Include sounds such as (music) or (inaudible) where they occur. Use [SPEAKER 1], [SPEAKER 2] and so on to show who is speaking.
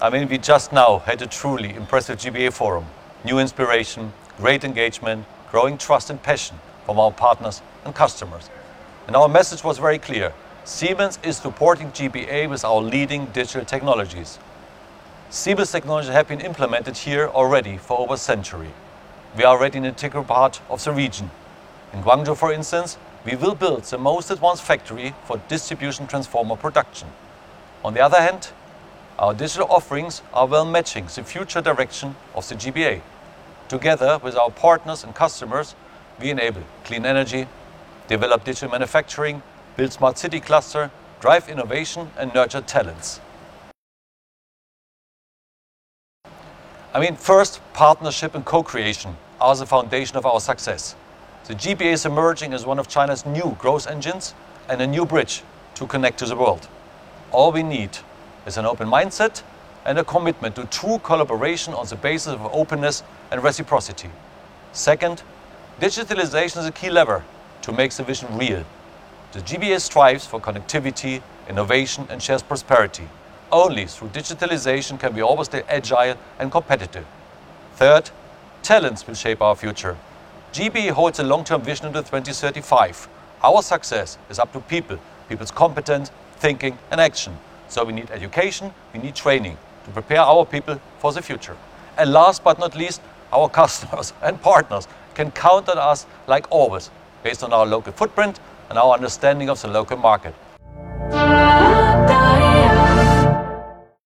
[SPEAKER 1] I mean, we just now had a truly impressive GBA forum. New inspiration, great engagement, growing trust and passion from our partners and customers. And our message was very clear. Siemens is supporting GBA with our leading digital technologies. Siemens technologies have been implemented here already for over a century. We are already an integral part of the region. In Guangzhou, for instance, we will build the most advanced factory for distribution transformer production. On the other hand, our digital offerings are well matching the future direction of the GBA. Together with our partners and customers, we enable clean energy, develop digital manufacturing, build smart city cluster, drive innovation, and nurture talents. I mean, first, partnership and co-creation are the foundation of our success. The GBA is emerging as one of China's new growth engines and a new bridge to connect to the world. All we need is an open mindset and a commitment to true collaboration on the basis of openness and reciprocity. Second, digitalization is a key lever to make the vision real. The GBA strives for connectivity, innovation, and shared prosperity. Only through digitalization can we always stay agile and competitive. Third, talents will shape our future. GBA holds a long-term vision into 2035. Our success is up to people, people's competence, thinking, and action. So we need education, we need training to prepare our people for the future. And last but not least, our (laughs) customers and partners can count on us like always, based on our local footprint and our understanding of the local market.